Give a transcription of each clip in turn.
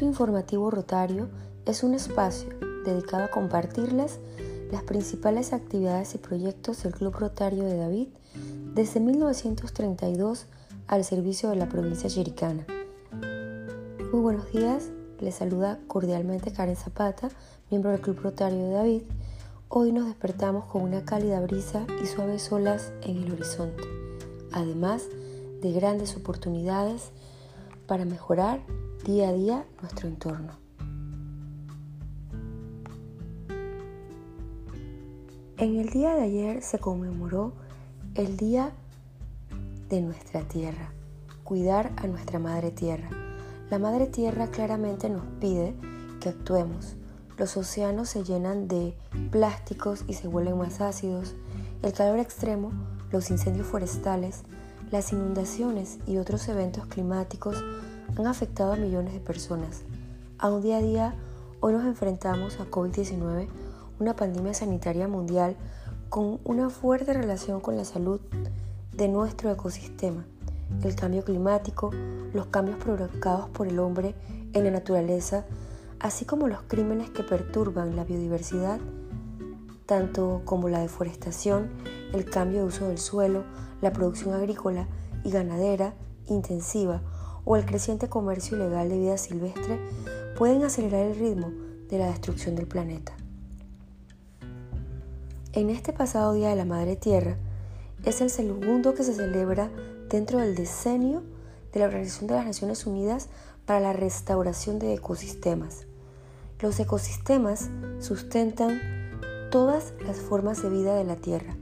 Punto Informativo Rotario es un espacio dedicado a compartirles las principales actividades y proyectos del Club Rotario de David desde 1932 al servicio de la provincia chiricana. Muy buenos días, les saluda cordialmente Karen Zapata, miembro del Club Rotario de David. Hoy nos despertamos con una cálida brisa y suaves olas en el horizonte, además de grandes oportunidades para mejorar día a día nuestro entorno. En el día de ayer se conmemoró el Día de nuestra Tierra, cuidar a nuestra Madre Tierra. La Madre Tierra claramente nos pide que actuemos. Los océanos se llenan de plásticos y se vuelven más ácidos. El calor extremo, los incendios forestales, las inundaciones y otros eventos climáticos han afectado a millones de personas. A un día a día, hoy nos enfrentamos a COVID-19, una pandemia sanitaria mundial con una fuerte relación con la salud de nuestro ecosistema, el cambio climático, los cambios provocados por el hombre en la naturaleza, así como los crímenes que perturban la biodiversidad, tanto como la deforestación, el cambio de uso del suelo, la producción agrícola y ganadera intensiva o el creciente comercio ilegal de vida silvestre pueden acelerar el ritmo de la destrucción del planeta. En este pasado Día de la Madre Tierra es el segundo que se celebra dentro del decenio de la Organización de las Naciones Unidas para la Restauración de Ecosistemas. Los ecosistemas sustentan todas las formas de vida de la Tierra.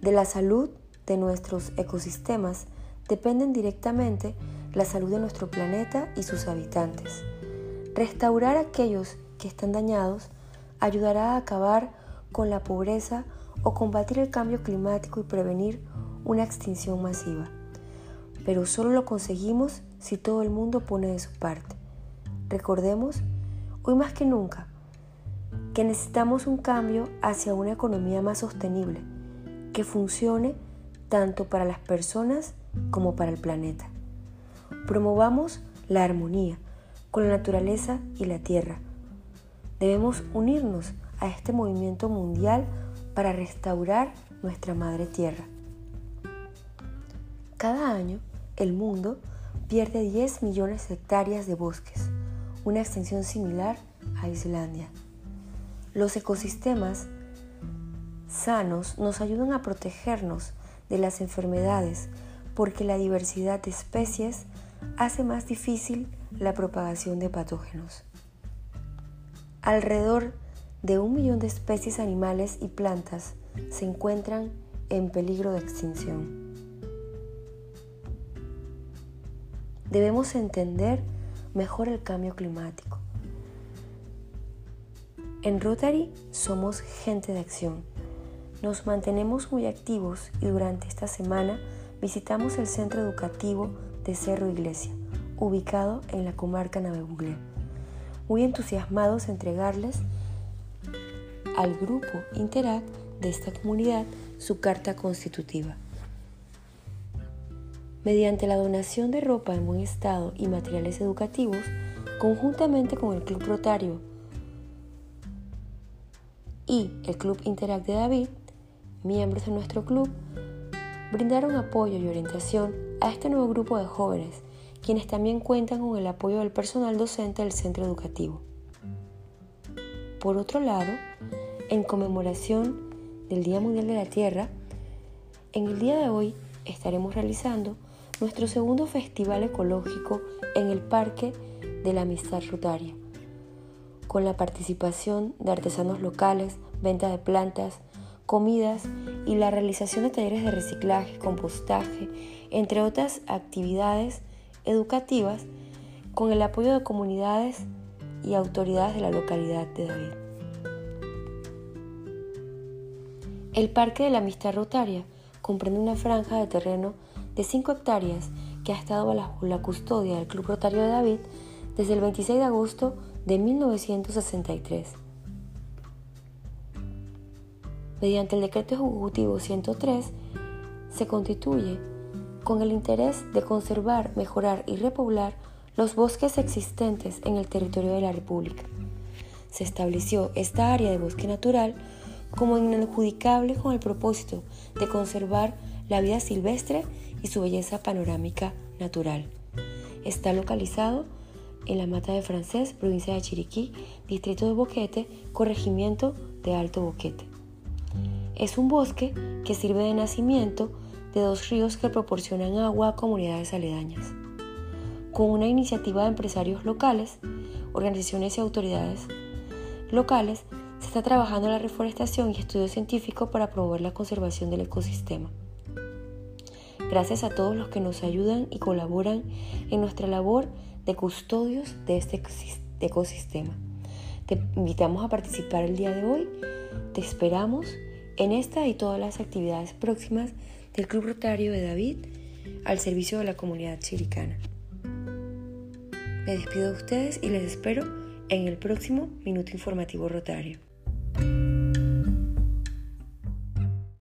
De la salud de nuestros ecosistemas dependen directamente la salud de nuestro planeta y sus habitantes. Restaurar aquellos que están dañados ayudará a acabar con la pobreza o combatir el cambio climático y prevenir una extinción masiva. Pero solo lo conseguimos si todo el mundo pone de su parte. Recordemos, hoy más que nunca, que necesitamos un cambio hacia una economía más sostenible, que funcione tanto para las personas como para el planeta. Promovamos la armonía con la naturaleza y la tierra. Debemos unirnos a este movimiento mundial para restaurar nuestra madre tierra. Cada año, el mundo pierde 10 millones de hectáreas de bosques, una extensión similar a Islandia. Los ecosistemas sanos nos ayudan a protegernos de las enfermedades porque la diversidad de especies hace más difícil la propagación de patógenos. Alrededor de un millón de especies animales y plantas se encuentran en peligro de extinción. Debemos entender mejor el cambio climático. En Rotary somos gente de acción. Nos mantenemos muy activos y durante esta semana visitamos el centro educativo de Cerro Iglesia, ubicado en la comarca Navebuglé, muy entusiasmados entregarles al grupo Interact de esta comunidad su carta constitutiva. Mediante la donación de ropa en buen estado y materiales educativos, conjuntamente con el Club Rotario y el Club Interact de David, miembros de nuestro club brindaron apoyo y orientación a este nuevo grupo de jóvenes, quienes también cuentan con el apoyo del personal docente del centro educativo. Por otro lado, en conmemoración del Día Mundial de la Tierra, en el día de hoy estaremos realizando nuestro segundo festival ecológico en el Parque de la Amistad Rutaria, con la participación de artesanos locales, venta de plantas, comidas y la realización de talleres de reciclaje, compostaje, entre otras actividades educativas con el apoyo de comunidades y autoridades de la localidad de David. El Parque de la Amistad Rotaria comprende una franja de terreno de 5 hectáreas que ha estado bajo la custodia del Club Rotario de David desde el 26 de agosto de 1963 mediante el decreto ejecutivo 103, se constituye con el interés de conservar, mejorar y repoblar los bosques existentes en el territorio de la República. Se estableció esta área de bosque natural como inadjudicable con el propósito de conservar la vida silvestre y su belleza panorámica natural. Está localizado en la Mata de Francés, provincia de Chiriquí, distrito de Boquete, corregimiento de Alto Boquete. Es un bosque que sirve de nacimiento de dos ríos que proporcionan agua a comunidades aledañas. Con una iniciativa de empresarios locales, organizaciones y autoridades locales, se está trabajando la reforestación y estudio científico para promover la conservación del ecosistema. Gracias a todos los que nos ayudan y colaboran en nuestra labor de custodios de este ecosistema. Te invitamos a participar el día de hoy. Te esperamos en esta y todas las actividades próximas del Club Rotario de David al servicio de la comunidad chiricana. Me despido de ustedes y les espero en el próximo Minuto Informativo Rotario.